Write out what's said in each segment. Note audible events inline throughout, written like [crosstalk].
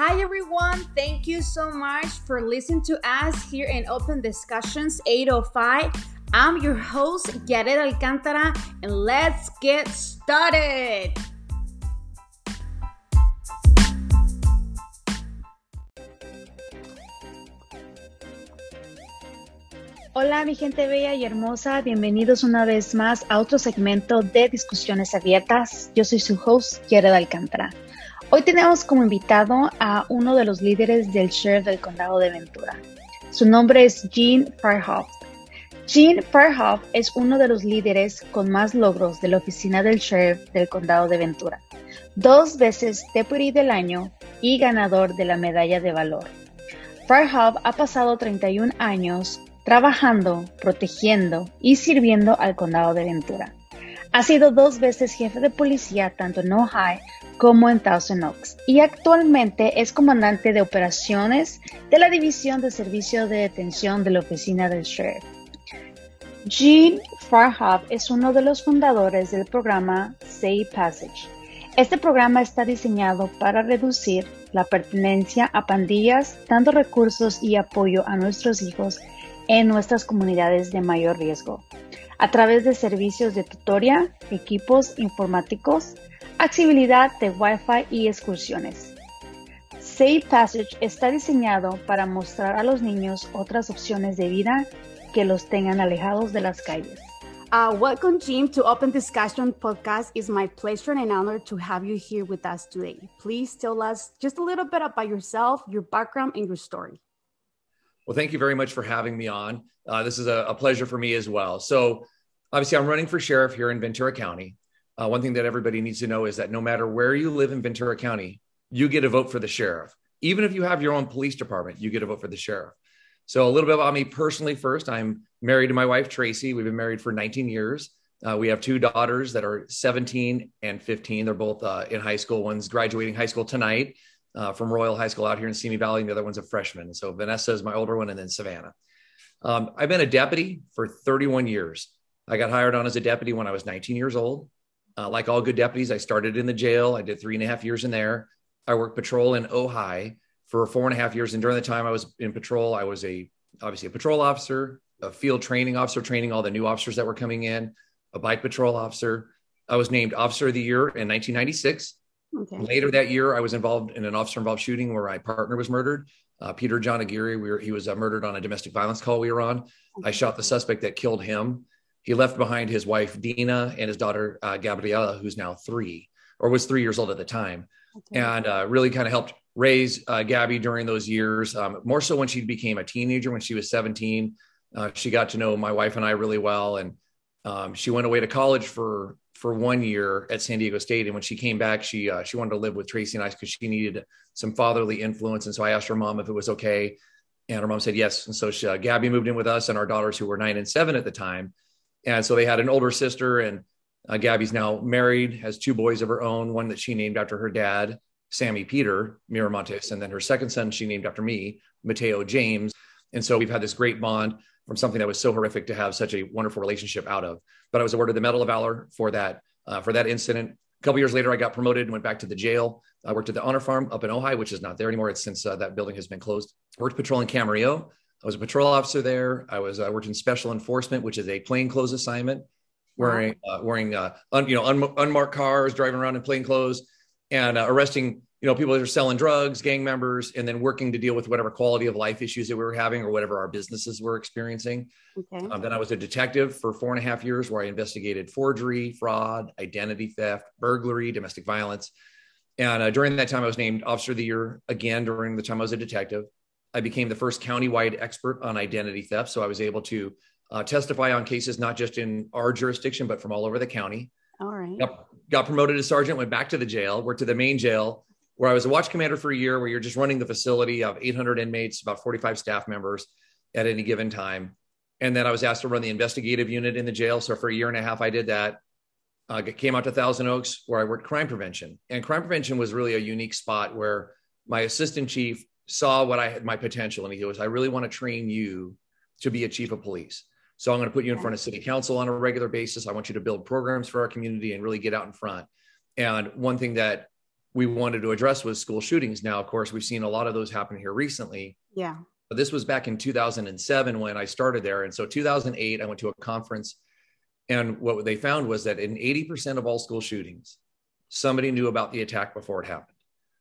Hi, everyone. Thank you so much for listening to us here in Open Discussions 805. I'm your host, Yaret Alcantara, and let's get started. Hola mi gente bella y hermosa, bienvenidos una vez más a otro segmento de discusiones abiertas. Yo soy su host, Jared Alcántara. Hoy tenemos como invitado a uno de los líderes del sheriff del condado de Ventura. Su nombre es Gene Farhoff. Gene Farhoff es uno de los líderes con más logros de la oficina del sheriff del condado de Ventura. Dos veces Deputy del año y ganador de la medalla de valor. Farhoff ha pasado 31 años trabajando, protegiendo y sirviendo al condado de Ventura. Ha sido dos veces jefe de policía tanto en Ojai como en Thousand Oaks y actualmente es comandante de operaciones de la División de Servicio de Detención de la Oficina del Sheriff. Gene Farhab es uno de los fundadores del programa Safe Passage. Este programa está diseñado para reducir la pertenencia a pandillas, dando recursos y apoyo a nuestros hijos en nuestras comunidades de mayor riesgo, a través de servicios de tutoría, equipos informáticos, accesibilidad de Wi-Fi y excursiones. Safe Passage está diseñado para mostrar a los niños otras opciones de vida que los tengan alejados de las calles. Uh, welcome, Jim, to Open Discussion Podcast. It's my pleasure and honor to have you here with us today. Please tell us just a little bit about yourself, your background, and your story. Well, thank you very much for having me on. Uh, this is a, a, pleasure for me as well. So, obviously, I'm running for sheriff here in Ventura County. Uh, one thing that everybody needs to know is that no matter where you live in Ventura County, you get a vote for the sheriff. Even if you have your own police department, you get a vote for the sheriff. So, a little bit about me personally first. I'm married to my wife, Tracy. We've been married for 19 years. Uh, we have two daughters that are 17 and 15. They're both uh, in high school. One's graduating high school tonight, uh, from Royal High School out here in Simi Valley, and the other one's a freshman. So Vanessa is my older one, and then Savannah. Um, I've been a deputy for 31 years. I got hired on as a deputy when I was 19 years old. Uh, like all good deputies, I started in the jail. I did three and a half years in there. I worked patrol in Ojai for four and a half years, and during the time I was in patrol, I was a obviously a patrol officer, a field training officer, training all the new officers that were coming in, a bike patrol officer. I was named Officer of the Year in 1996 Okay. Later that year, I was involved in an officer involved shooting where my partner was murdered. Uh, Peter John Aguirre, we were, he was uh, murdered on a domestic violence call we were on. Okay. I shot the suspect that killed him. He left behind his wife, Dina, and his daughter, uh, Gabriela, who's now three or was three years old at the time, okay. and uh, really kind of helped raise uh, Gabby during those years. Um, more so when she became a teenager, when she was 17. Uh, she got to know my wife and I really well. And um, she went away to college for for one year at San Diego State, and when she came back, she uh, she wanted to live with Tracy and I because she needed some fatherly influence. And so I asked her mom if it was okay, and her mom said yes. And so she, uh, Gabby moved in with us and our daughters, who were nine and seven at the time, and so they had an older sister. And uh, Gabby's now married, has two boys of her own, one that she named after her dad, Sammy Peter Miramontes, and then her second son she named after me, Mateo James. And so we've had this great bond from something that was so horrific to have such a wonderful relationship out of. But I was awarded the Medal of Valor for that uh, for that incident. A couple years later, I got promoted and went back to the jail. I worked at the Honor Farm up in Ojai, which is not there anymore. It's since uh, that building has been closed. worked patrol in Camarillo. I was a patrol officer there. I was I worked in special enforcement, which is a plainclothes assignment, wearing uh, wearing uh, un, you know un, unmarked cars, driving around in plain clothes, and uh, arresting you know, people that are selling drugs, gang members, and then working to deal with whatever quality of life issues that we were having or whatever our businesses were experiencing. Okay. Um, then I was a detective for four and a half years where I investigated forgery, fraud, identity theft, burglary, domestic violence. And uh, during that time, I was named Officer of the Year again during the time I was a detective. I became the first countywide expert on identity theft. So I was able to uh, testify on cases not just in our jurisdiction, but from all over the county. All right. Got, got promoted to sergeant, went back to the jail, worked to the main jail where I was a watch commander for a year, where you're just running the facility of 800 inmates, about 45 staff members at any given time. And then I was asked to run the investigative unit in the jail. So for a year and a half, I did that. Uh, came out to Thousand Oaks where I worked crime prevention. And crime prevention was really a unique spot where my assistant chief saw what I had my potential. And he goes, I really want to train you to be a chief of police. So I'm going to put you in front of city council on a regular basis. I want you to build programs for our community and really get out in front. And one thing that we wanted to address was school shootings. Now, of course, we've seen a lot of those happen here recently. Yeah. But this was back in 2007 when I started there. And so 2008, I went to a conference. And what they found was that in 80% of all school shootings, somebody knew about the attack before it happened.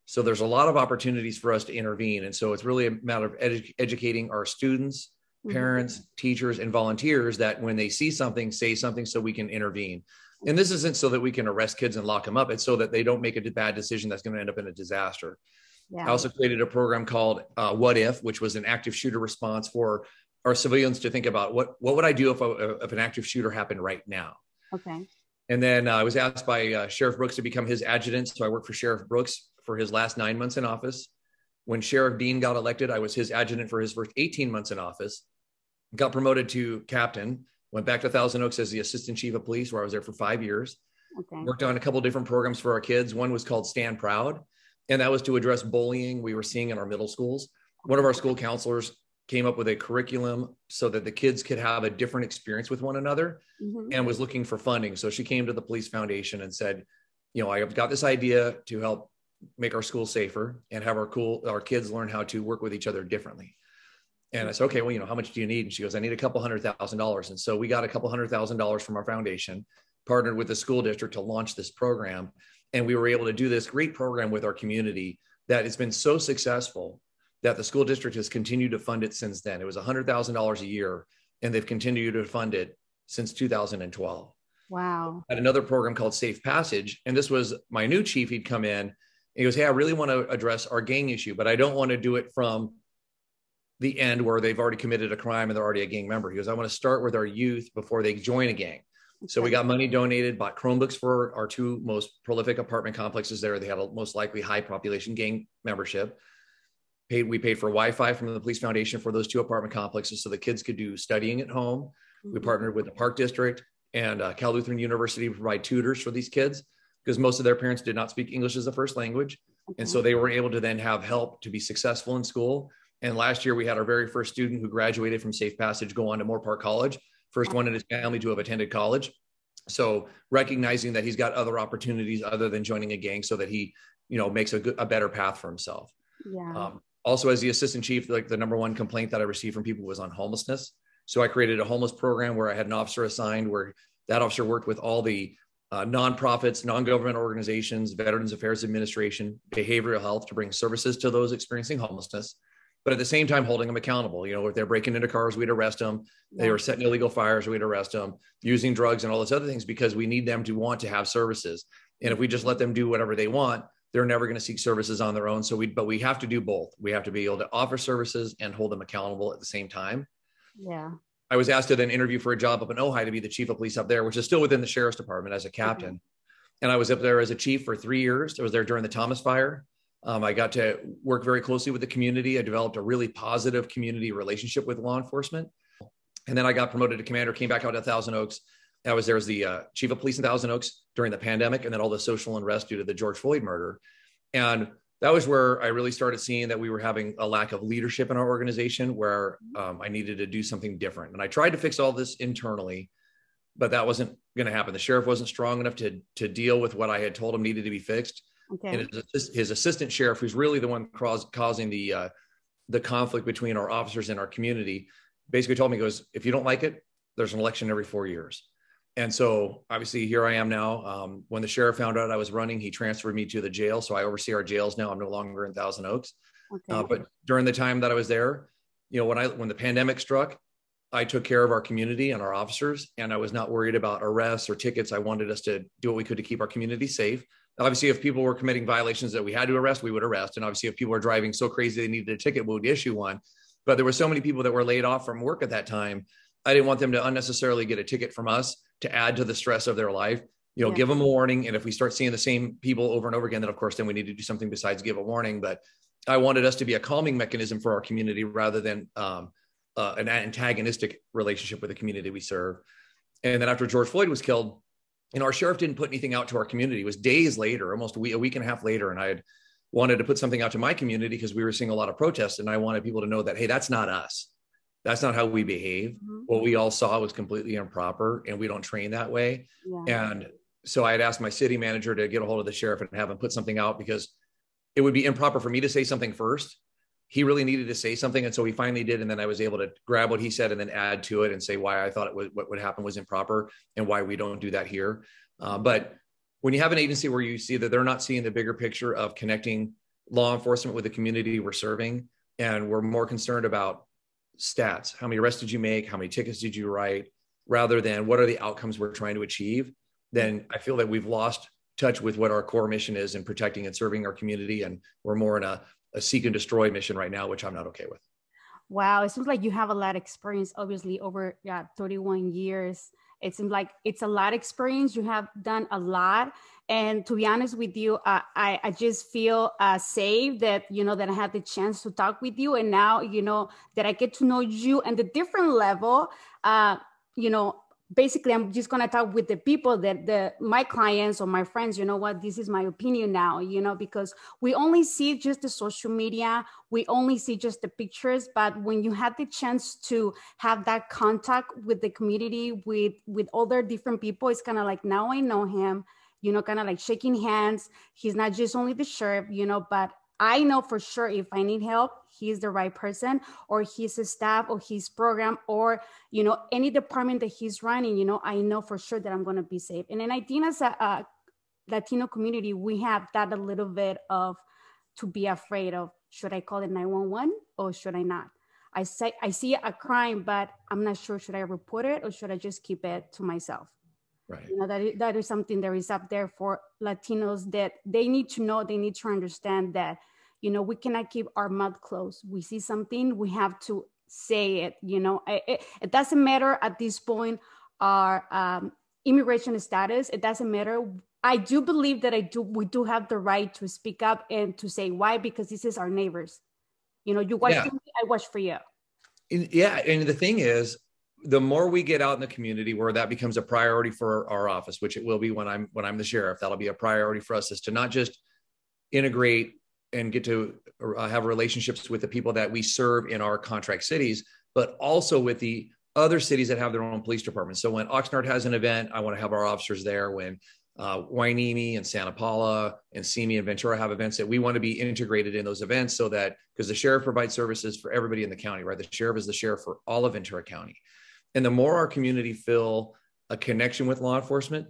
So there's a lot of opportunities for us to intervene. And so it's really a matter of edu- educating our students, mm-hmm. parents, mm-hmm. teachers, and volunteers that when they see something, say something so we can intervene. And this isn't so that we can arrest kids and lock them up. It's so that they don't make a bad decision that's going to end up in a disaster. Yeah. I also created a program called uh, What If, which was an active shooter response for our civilians to think about what what would I do if, a, if an active shooter happened right now. Okay. And then uh, I was asked by uh, Sheriff Brooks to become his adjutant. So I work for Sheriff Brooks for his last nine months in office. When Sheriff Dean got elected, I was his adjutant for his first 18 months in office. Got promoted to captain. Went back to Thousand Oaks as the assistant chief of police, where I was there for five years. Okay. Worked on a couple different programs for our kids. One was called Stand Proud, and that was to address bullying we were seeing in our middle schools. One of our school counselors came up with a curriculum so that the kids could have a different experience with one another mm-hmm. and was looking for funding. So she came to the police foundation and said, you know, I've got this idea to help make our school safer and have our cool our kids learn how to work with each other differently. And I said, okay, well, you know, how much do you need? And she goes, I need a couple hundred thousand dollars. And so we got a couple hundred thousand dollars from our foundation, partnered with the school district to launch this program. And we were able to do this great program with our community that has been so successful that the school district has continued to fund it since then. It was a $100,000 a year, and they've continued to fund it since 2012. Wow. At another program called Safe Passage, and this was my new chief. He'd come in. He goes, "Hey, I really want to address our gang issue, but I don't want to do it from the end where they've already committed a crime and they're already a gang member." He goes, "I want to start with our youth before they join a gang." Okay. So we got money donated, bought Chromebooks for our two most prolific apartment complexes there. They had a most likely high population gang membership paid we paid for wi-fi from the police foundation for those two apartment complexes so the kids could do studying at home mm-hmm. we partnered with the park district and uh, cal lutheran university to provide tutors for these kids because most of their parents did not speak english as a first language. Okay. and so they were able to then have help to be successful in school. And last year we had our very first student who graduated from safe passage go on to moorpark college first one in his family to have attended college. So recognizing that he's got other opportunities other than joining a gang so that he you know makes a, good, a better path for himself. Yeah. Um, also as the assistant chief like the number one complaint that i received from people was on homelessness. So i created a homeless program where i had an officer assigned where that officer worked with all the uh, nonprofits non-government organizations veterans affairs administration behavioral health to bring services to those experiencing homelessness but at the same time holding them accountable you know if they're breaking into cars we'd arrest them yeah. they were setting illegal fires we'd arrest them using drugs and all those other things because we need them to want to have services and if we just let them do whatever they want they're never going to seek services on their own. So we, but we have to do both. We have to be able to offer services and hold them accountable at the same time. Yeah. I was asked to then interview for a job up in Ojai to be the chief of police up there, which is still within the sheriff's department as a captain. Mm-hmm. And I was up there as a chief for three years. I was there during the Thomas fire. Um, I got to work very closely with the community. I developed a really positive community relationship with law enforcement. And then I got promoted to commander, came back out to Thousand Oaks, I was there as the uh, chief of police in Thousand Oaks during the pandemic, and then all the social unrest due to the George Floyd murder. And that was where I really started seeing that we were having a lack of leadership in our organization, where um, I needed to do something different. And I tried to fix all this internally, but that wasn't going to happen. The sheriff wasn't strong enough to to deal with what I had told him needed to be fixed. Okay. And his, his assistant sheriff, who's really the one cause, causing the uh, the conflict between our officers and our community, basically told me, "Goes if you don't like it, there's an election every four years." And so obviously here I am now. Um, when the sheriff found out I was running, he transferred me to the jail. So I oversee our jails now. I'm no longer in Thousand Oaks. Okay. Uh, but during the time that I was there, you know, when I when the pandemic struck, I took care of our community and our officers, and I was not worried about arrests or tickets. I wanted us to do what we could to keep our community safe. Obviously, if people were committing violations that we had to arrest, we would arrest. And obviously, if people were driving so crazy they needed a ticket, we would issue one. But there were so many people that were laid off from work at that time. I didn't want them to unnecessarily get a ticket from us to add to the stress of their life you know yeah. give them a warning. And if we start seeing the same people over and over again then of course then we need to do something besides give a warning. But i wanted us to be a calming mechanism for our community rather than um, uh, an antagonistic relationship with the community we serve. And then after george floyd was killed you know our sheriff didn't put anything out to our community. It was days later almost a week, a week and a half later and i had wanted to put something out to my community because we were seeing a lot of protests and i wanted people to know that hey that's not us that's not how we behave. Mm-hmm. What we all saw was completely improper and we don't train that way. Yeah. And so I had asked my city manager to get a hold of the sheriff and have him put something out because it would be improper for me to say something first. He really needed to say something, and so he finally did. And then I was able to grab what he said and then add to it and say why I thought it was what would happen was improper and why we don't do that here. Uh, but when you have an agency where you see that they're not seeing the bigger picture of connecting law enforcement with the community we're serving, and we're more concerned about stats. How many arrests did you make? How many tickets did you write? Rather than what are the outcomes we're trying to achieve then i feel that we've lost touch with what our core mission is in protecting and serving our community. And we're more in a, a seek and destroy mission right now which i'm not okay with. Wow. It seems like you have a lot of experience obviously over yeah 31 years it seems like it's a lot of experience. You have done a lot. And to be honest with you uh, I, I just feel uh, safe that you know that i had the chance to talk with you. And now you know that i get to know you and the different level uh, you know basically i'm just going to talk with the people that the my clients or my friends you know what this is my opinion now you know because we only see just the social media we only see just the pictures but when you have the chance to have that contact with the community with with other different people it's kind of like now i know him you know, kind of like shaking hands. He's not just only the sheriff, you know, but I know for sure if I need help, he's the right person, or his staff, or his program, or you know, any department that he's running. You know, I know for sure that I'm going to be safe. And then I think as a, a Latino community, we have that a little bit of to be afraid of. Should I call it 911 or should I not? I say I see a crime, but I'm not sure should I report it or should I just keep it to myself. Right. You know, that is, that is something that is up there for Latinos that they need to know, they need to understand that, you know, we cannot keep our mouth closed. We see something, we have to say it, you know, it, it doesn't matter at this point our um, immigration status, it doesn't matter. I do believe that I do, we do have the right to speak up and to say why, because this is our neighbors. You know, you watch yeah. me, I watch for you. Yeah. And the thing is, the more we get out in the community where that becomes a priority for our office which it will be when i'm when i'm the sheriff that'll be a priority for us is to not just integrate and get to uh, have relationships with the people that we serve in our contract cities but also with the other cities that have their own police departments so when oxnard has an event i want to have our officers there when uh, Hueneme and Santa Paula and Simi and Ventura have events that we want to be integrated in those events so that because the sheriff provides services for everybody in the county, right? The sheriff is the sheriff for all of Ventura County. And the more our community feel a connection with law enforcement,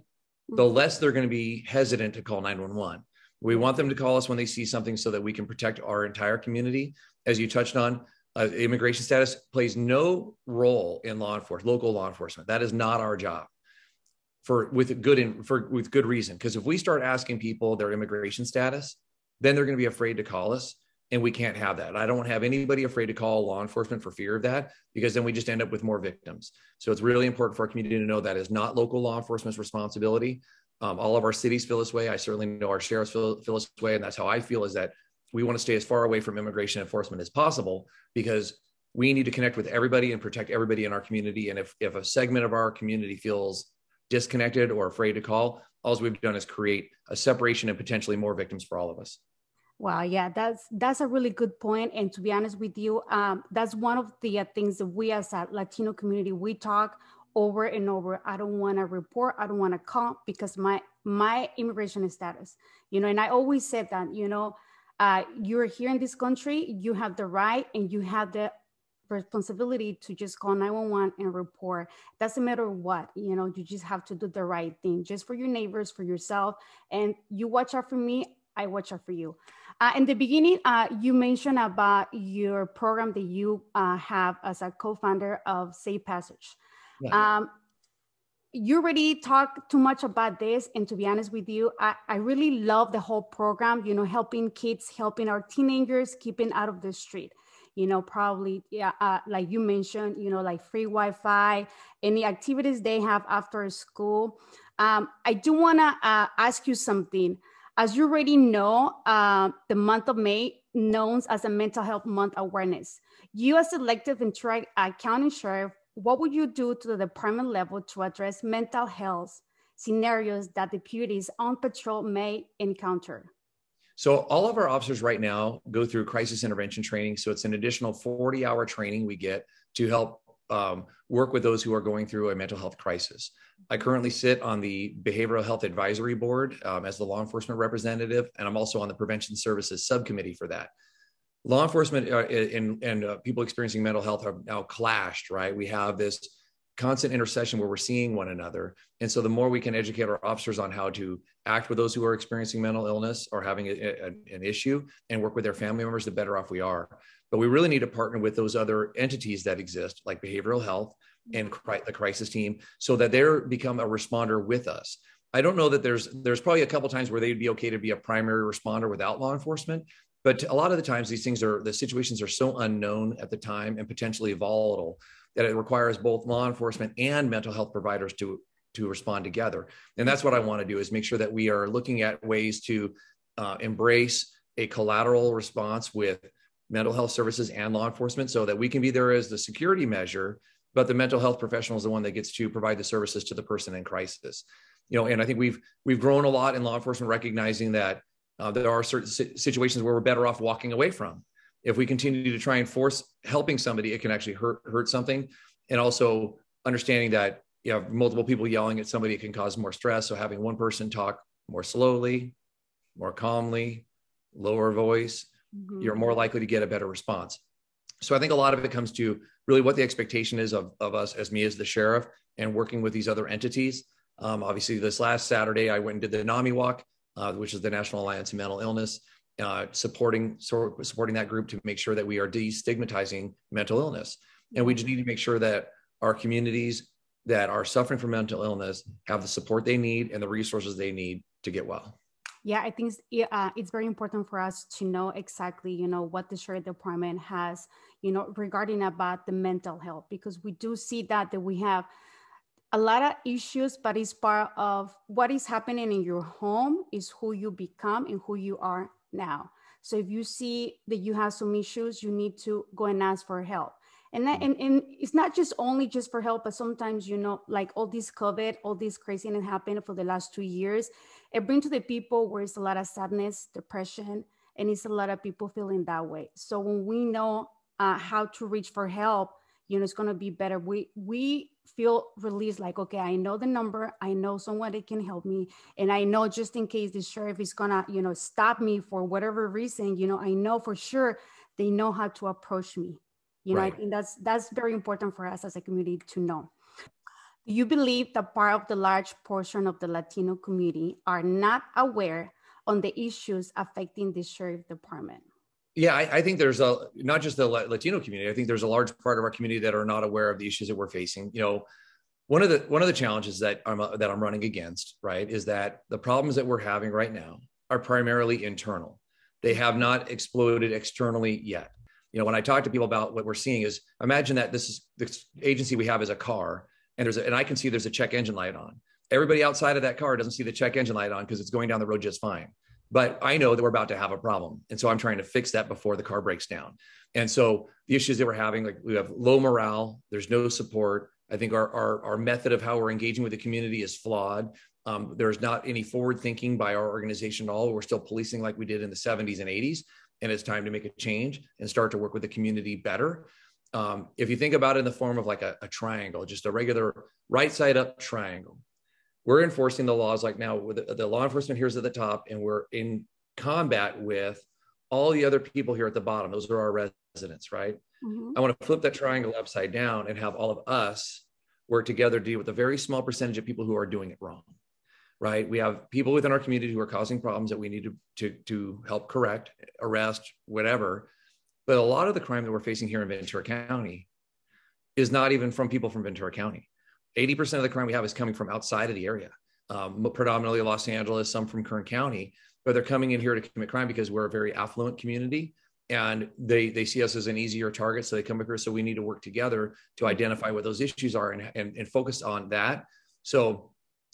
the mm-hmm. less they're going to be hesitant to call 911. We want them to call us when they see something so that we can protect our entire community. As you touched on, uh, immigration status plays no role in law enforcement, local law enforcement. That is not our job for with good in, for with good reason. Because if we start asking people their immigration status, then they're going to be afraid to call us and we can't have that. I don't have anybody afraid to call law enforcement for fear of that because then we just end up with more victims. So it's really important for our community to know that is not local law enforcement's responsibility. Um, all of our cities feel this way. I certainly know our sheriffs feel, feel this way, and that's how I feel. Is that we want to stay as far away from immigration enforcement as possible because we need to connect with everybody and protect everybody in our community. And if if a segment of our community feels disconnected or afraid to call, all we've done is create a separation and potentially more victims for all of us. Wow, yeah, that's that's a really good point. And to be honest with you, um, that's one of the uh, things that we as a Latino community we talk over and over. I don't want to report. I don't want to call because my my immigration status, you know. And I always said that, you know, uh, you're here in this country, you have the right and you have the responsibility to just call 911 and report. Doesn't matter what, you know, you just have to do the right thing, just for your neighbors, for yourself, and you watch out for me. I watch out for you. Uh, in the beginning, uh, you mentioned about your program that you uh, have as a co-founder of Safe Passage. Um, you already talked too much about this, and to be honest with you, I, I really love the whole program. You know, helping kids, helping our teenagers, keeping out of the street. You know, probably yeah, uh, like you mentioned, you know, like free Wi-Fi, any activities they have after school. Um, I do want to uh, ask you something. As you already know, uh, the month of May known as a mental health month awareness. You as elected Ventura uh, County Sheriff, what would you do to the department level to address mental health scenarios that deputies on patrol may encounter? So all of our officers right now go through crisis intervention training. So it's an additional 40 hour training we get to help um, work with those who are going through a mental health crisis. I currently sit on the Behavioral Health Advisory Board um, as the law enforcement representative, and I'm also on the Prevention Services Subcommittee for that. Law enforcement uh, and, and uh, people experiencing mental health have now clashed, right? We have this constant intercession where we're seeing one another. And so the more we can educate our officers on how to act with those who are experiencing mental illness or having a, a, an issue and work with their family members, the better off we are. But we really need to partner with those other entities that exist, like behavioral health and the crisis team, so that they're become a responder with us. I don't know that there's there's probably a couple times where they'd be okay to be a primary responder without law enforcement, but a lot of the times these things are the situations are so unknown at the time and potentially volatile that it requires both law enforcement and mental health providers to to respond together and that's what i want to do is make sure that we are looking at ways to uh, embrace a collateral response with mental health services and law enforcement so that we can be there as the security measure but the mental health professional is the one that gets to provide the services to the person in crisis you know and i think we've we've grown a lot in law enforcement recognizing that uh, there are certain situations where we're better off walking away from if we continue to try and force helping somebody, it can actually hurt hurt something. And also understanding that you have multiple people yelling at somebody, it can cause more stress. So having one person talk more slowly, more calmly, lower voice, mm-hmm. you're more likely to get a better response. So I think a lot of it comes to really what the expectation is of, of us as me as the sheriff and working with these other entities. Um, obviously, this last Saturday, I went and did the NAMI walk, uh, which is the National Alliance of Mental Illness uh, supporting supporting that group to make sure that we are destigmatizing mental illness, and we just need to make sure that our communities that are suffering from mental illness have the support they need and the resources they need to get well. Yeah, I think it's, uh, it's very important for us to know exactly, you know, what the sheriff department has, you know, regarding about the mental health, because we do see that that we have a lot of issues, but it's part of what is happening in your home is who you become and who you are now. So if you see that you have some issues, you need to go and ask for help. And, that, and, and it's not just only just for help, but sometimes, you know, like all this COVID, all this craziness happened for the last two years, it brings to the people where it's a lot of sadness, depression, and it's a lot of people feeling that way. So when we know uh, how to reach for help, you know, it's going to be better. We, we feel released like okay i know the number i know someone that can help me and i know just in case the sheriff is gonna you know stop me for whatever reason you know i know for sure they know how to approach me you know right. i think that's that's very important for us as a community to know do you believe that part of the large portion of the latino community are not aware on the issues affecting the sheriff department yeah, I, I, think there's a not just the Latino community. I think there's a large part of our community that are not aware of the issues that we're facing. You know, one of the one of the challenges that I'm that I'm running against, right, is that the problems that we're having right now are primarily internal. They have not exploded externally yet. You know, when I talk to people about what we're seeing is imagine that this is this agency we have is a car, and there's a, and I can see there's a check engine light on. Everybody outside of that car doesn't see the check engine light on because it's going down the road just fine but I know that we're about to have a problem. And so I'm trying to fix that before the car breaks down. And so the issues that we're having, like we have low morale, there's no support. I think our, our, our method of how we're engaging with the community is flawed. Um, there's not any forward thinking by our organization at all. We're still policing like we did in the 70s and 80s. And it's time to make a change and start to work with the community better. Um, if you think about it in the form of like a, a triangle, just a regular right side up triangle, we're enforcing the laws like now with the, the law enforcement here's at the top and we're in combat with all the other people here at the bottom those are our residents right mm-hmm. i want to flip that triangle upside down and have all of us work together to deal with a very small percentage of people who are doing it wrong right we have people within our community who are causing problems that we need to, to, to help correct arrest whatever but a lot of the crime that we're facing here in ventura county is not even from people from ventura county 80% of the crime we have is coming from outside of the area, um, predominantly Los Angeles, some from Kern County, but they're coming in here to commit crime because we're a very affluent community and they they see us as an easier target. So they come here. So we need to work together to identify what those issues are and, and, and focus on that. So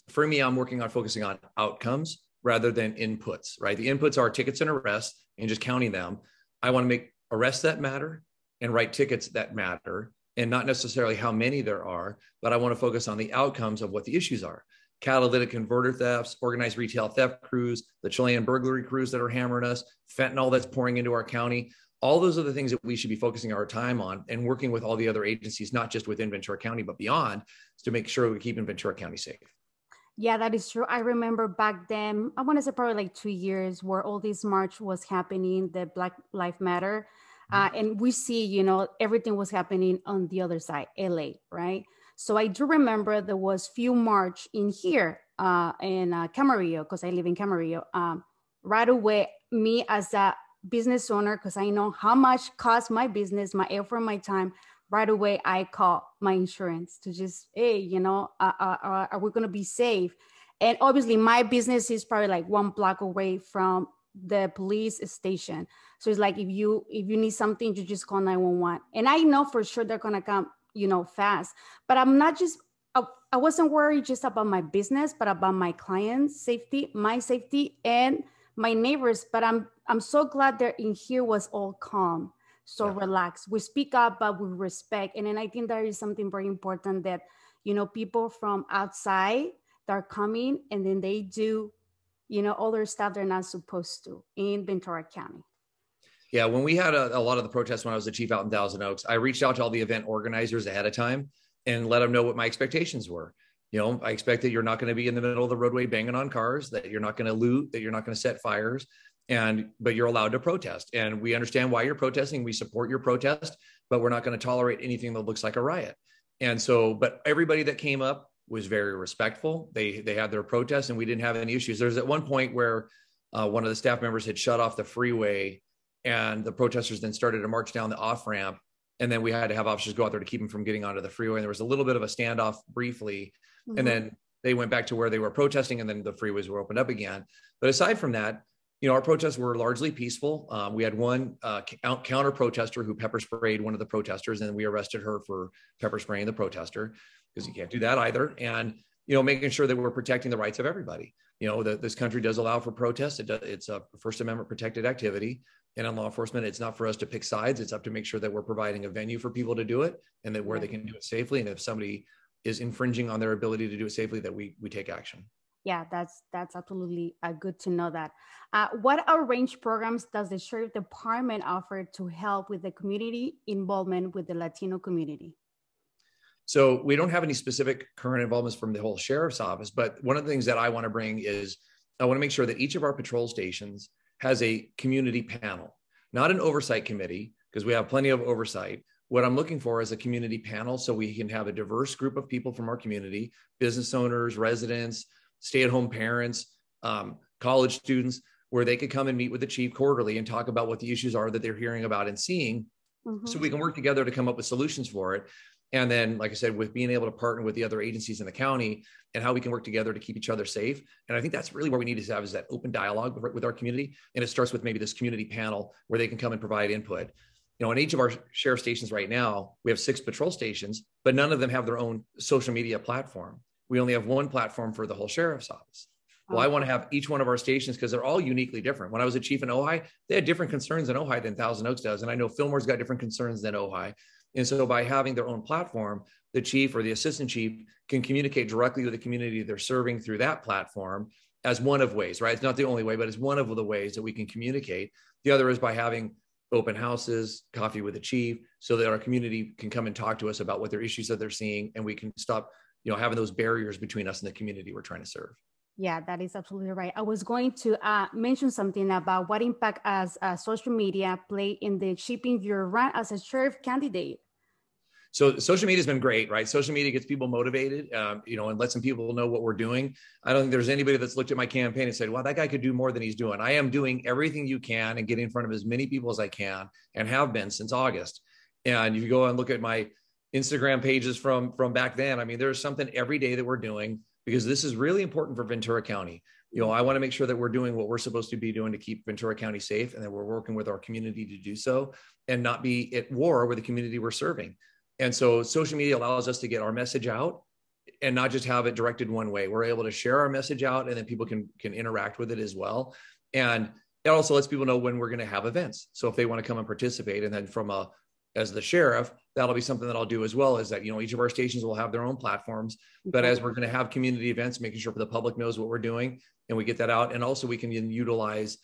for me, I'm working on focusing on outcomes rather than inputs, right? The inputs are tickets and arrests and just counting them. I want to make arrests that matter and write tickets that matter and not necessarily how many there are, but I want to focus on the outcomes of what the issues are. Catalytic converter thefts, organized retail theft crews, the Chilean burglary crews that are hammering us, fentanyl that's pouring into our county. all those are the things that we should be focusing our time on and working with all the other agencies, not just within Ventura County, but beyond, to make sure we keep Ventura County safe. Yeah, that is true. I remember back then, I want to say probably like two years where all this march was happening, the Black Lives Matter. Uh, mm-hmm. and we see, you know, everything was happening on the other side, LA, right? So I do remember there was few march in here uh, in uh, Camarillo, because I live in Camarillo. Um, right away, me as a business owner, because I know how much cost my business, my effort, my time, right away I call my insurance to just, hey, you know, uh, uh, uh are we going to be safe? And obviously, my business is probably like one block away from the police station. So it's like if you if you need something, you just call 911. And I know for sure they're gonna come, you know, fast. But I'm not just I, I wasn't worried just about my business, but about my clients' safety, my safety, and my neighbors. But I'm I'm so glad they're in here was all calm, so yeah. relaxed. We speak up, but we respect. And then I think there is something very important that you know people from outside that are coming and then they do you know, other stuff they're not supposed to in Ventura County. Yeah, when we had a, a, lot of the protests when I was the chief out in Thousand Oaks, I reached out to all the event organizers ahead of time and let them know what my expectations were. You know, I expect that you're not going to be in the middle of the roadway banging on cars, that you're not going to loot, that you're not going to set fires, and but you're allowed to protest. And we understand why you're protesting. We support your protest, but we're not going to tolerate anything that looks like a riot. And so, but everybody that came up was very respectful. They they had their protest and we didn't have any issues. There's at one point where uh, one of the staff members had shut off the freeway, and the protesters then started to march down the off ramp, and then we had to have officers go out there to keep them from getting onto the freeway. And there was a little bit of a standoff briefly, mm-hmm. and then they went back to where they were protesting, and then the freeways were opened up again. But aside from that, you know, our protests were largely peaceful. Um, we had one uh, counter protester who pepper sprayed one of the protesters, and we arrested her for pepper spraying the protester because you can't do that either. And you know, making sure that we're protecting the rights of everybody. You know, that this country does allow for protests. It does, it's a First Amendment protected activity. And in law enforcement, it's not for us to pick sides. It's up to make sure that we're providing a venue for people to do it and that where they can do it safely. And if somebody is infringing on their ability to do it safely, that we we take action. Yeah, that's that's absolutely uh, good to know that. Uh, what arranged programs does the sheriff department offer to help with the community involvement with the Latino community? So we don't have any specific current involvements from the whole sheriff's office, but one of the things that I want to bring is I want to make sure that each of our patrol stations has a community panel, not an oversight committee, because we have plenty of oversight. What I'm looking for is a community panel so we can have a diverse group of people from our community, business owners, residents, stay-at-home parents, um, college students, where they could come and meet with the chief quarterly and talk about what the issues are that they're hearing about and seeing. Mm-hmm. so we can work together to come up with solutions for it. And then like i said with being able to partner with the other agencies in the county and how we can work together to keep each other safe. And i think that's really where we need to have is that open dialogue with our community. And it starts with maybe this community panel where they can come and provide input. You know in each of our sheriff stations right now we have six patrol stations but none of them have their own social media platform we only have one platform for the whole sheriff's office well, I oh. want to have each one of our stations because they're all uniquely different. When I was a chief in Ojai, they had different concerns in Ojai than Thousand Oaks does. And I know Fillmore's got different concerns than Ojai. And so by having their own platform, the chief or the assistant chief can communicate directly with the community they're serving through that platform as one of ways, right? It's not the only way, but it's one of the ways that we can communicate. The other is by having open houses, coffee with the chief, so that our community can come and talk to us about what their issues that they're seeing, and we can stop, you know, having those barriers between us and the community we're trying to serve. Yeah, that is absolutely right. I was going to uh, mention something about what impact as uh, social media play in the shaping your run as a sheriff candidate. So social media has been great, right? Social media gets people motivated, um, you know, and lets some people know what we're doing. I don't think there's anybody that's looked at my campaign and said, "Well, that guy could do more than he's doing." I am doing everything you can and getting in front of as many people as I can, and have been since August. And if you go and look at my Instagram pages from from back then, I mean, there's something every day that we're doing because this is really important for Ventura County. You know, I want to make sure that we're doing what we're supposed to be doing to keep Ventura County safe and that we're working with our community to do so and not be at war with the community we're serving. And so social media allows us to get our message out and not just have it directed one way. We're able to share our message out and then people can can interact with it as well. And it also lets people know when we're going to have events. So if they want to come and participate and then from a as the sheriff, that'll be something that I'll do as well. Is that you know each of our stations will have their own platforms, but as we're going to have community events, making sure the public knows what we're doing and we get that out, and also we can utilize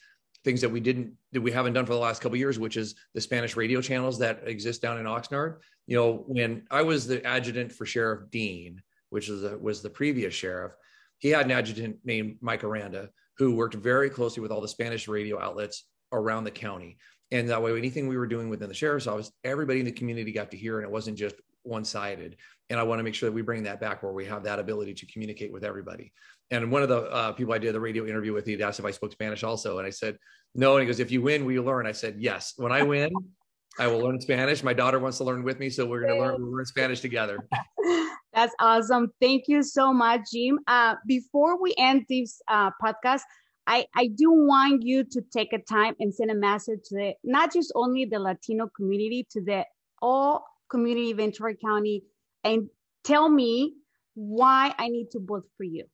things that we didn't that we haven't done for the last couple years, which is the Spanish radio channels that exist down in Oxnard. You know, when I was the adjutant for Sheriff Dean, which was the, was the previous sheriff, he had an adjutant named Mike Aranda who worked very closely with all the Spanish radio outlets around the county. And that way, anything we were doing within the sheriff's office, everybody in the community got to hear, and it wasn't just one sided. And I want to make sure that we bring that back where we have that ability to communicate with everybody. And one of the uh, people I did the radio interview with, he asked if I spoke Spanish also. And I said, no. And he goes, if you win, will you learn? I said, yes. When I win, [laughs] I will learn Spanish. My daughter wants to learn with me. So we're going to learn, we'll learn Spanish together. [laughs] That's awesome. Thank you so much, Jim. Uh, before we end this uh, podcast, I, I do want you to take a time and send a message to the, not just only the Latino community, to the all community Ventura County, and tell me why I need to vote for you.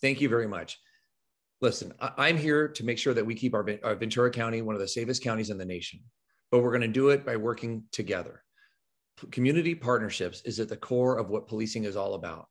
Thank you very much. Listen, I, am here to make sure that we keep our, our Ventura County one of the safest counties in the nation, but we're going to do it by working together. Community partnerships is at the core of what policing is all about.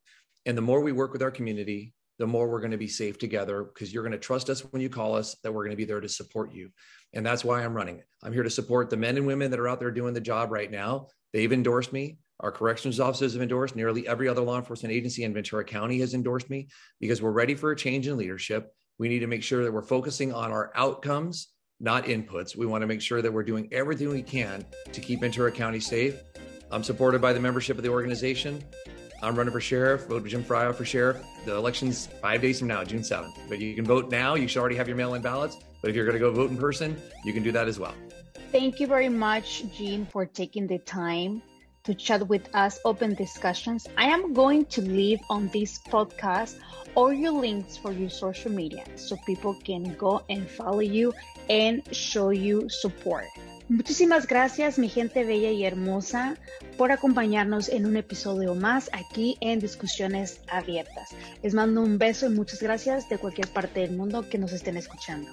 And the more we work with our community, the more we're going to be safe together because you're going to trust us when you call us that we're going to be there to support you. And that's why I'm running. I'm here to support the men and women that are out there doing the job right now. They've endorsed me. Our corrections officers have endorsed. Nearly every other law enforcement agency in Ventura County has endorsed me because we're ready for a change in leadership. We need to make sure that we're focusing on our outcomes, not inputs. We want to make sure that we're doing everything we can to keep Ventura County safe. I'm supported by the membership of the organization. I'm running for sheriff. Vote Jim Fryhoff for sheriff. The election's five days from now, June 7th. But you can vote now. You should already have your mail in ballots. But if you're going to go vote in person, you can do that as well. Thank you very much, Jean, for taking the time to chat with us, open discussions. I am going to leave on this podcast all your links for your social media so people can go and follow you and show you support. Muchísimas gracias, mi gente bella y hermosa, por acompañarnos en un episodio más aquí en Discusiones Abiertas. Les mando un beso y muchas gracias de cualquier parte del mundo que nos estén escuchando.